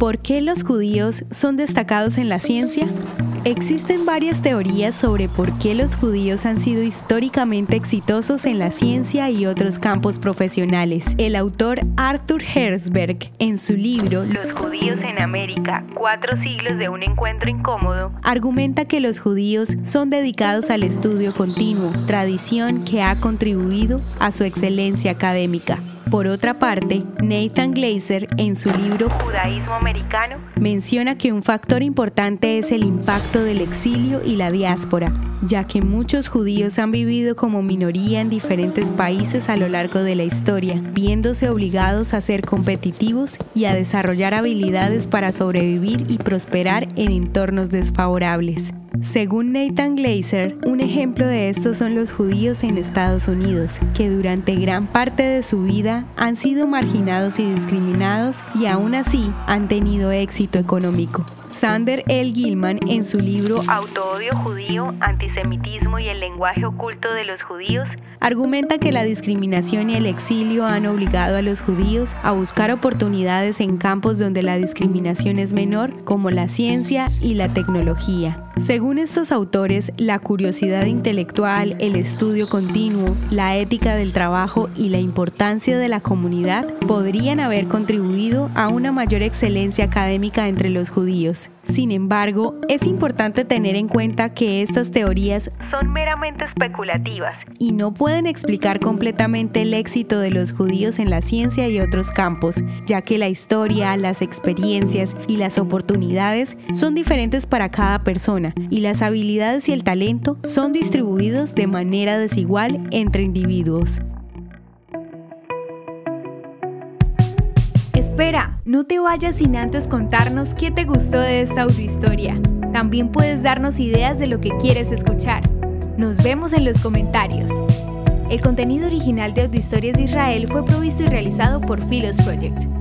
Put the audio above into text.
¿Por qué los judíos son destacados en la ciencia? Existen varias teorías sobre por qué los judíos han sido históricamente exitosos en la ciencia y otros campos profesionales. El autor Arthur Herzberg, en su libro Los judíos en América, cuatro siglos de un encuentro incómodo, argumenta que los judíos son dedicados al estudio continuo, tradición que ha contribuido a su excelencia académica. Por otra parte, Nathan Glazer, en su libro Judaísmo Americano, menciona que un factor importante es el impacto del exilio y la diáspora, ya que muchos judíos han vivido como minoría en diferentes países a lo largo de la historia, viéndose obligados a ser competitivos y a desarrollar habilidades para sobrevivir y prosperar en entornos desfavorables. Según Nathan Glazer, un ejemplo de esto son los judíos en Estados Unidos, que durante gran parte de su vida han sido marginados y discriminados y aún así han tenido éxito económico. Sander L. Gilman, en su libro Autoodio judío, antisemitismo y el lenguaje oculto de los judíos, argumenta que la discriminación y el exilio han obligado a los judíos a buscar oportunidades en campos donde la discriminación es menor, como la ciencia y la tecnología. Según estos autores, la curiosidad intelectual, el estudio continuo, la ética del trabajo y la importancia de la comunidad podrían haber contribuido a una mayor excelencia académica entre los judíos. Sin embargo, es importante tener en cuenta que estas teorías son meramente especulativas y no pueden explicar completamente el éxito de los judíos en la ciencia y otros campos, ya que la historia, las experiencias y las oportunidades son diferentes para cada persona y las habilidades y el talento son distribuidos de manera desigual entre individuos. Espera, no te vayas sin antes contarnos qué te gustó de esta audiohistoria. También puedes darnos ideas de lo que quieres escuchar. Nos vemos en los comentarios. El contenido original de Audiohistorias de Israel fue provisto y realizado por Philos Project.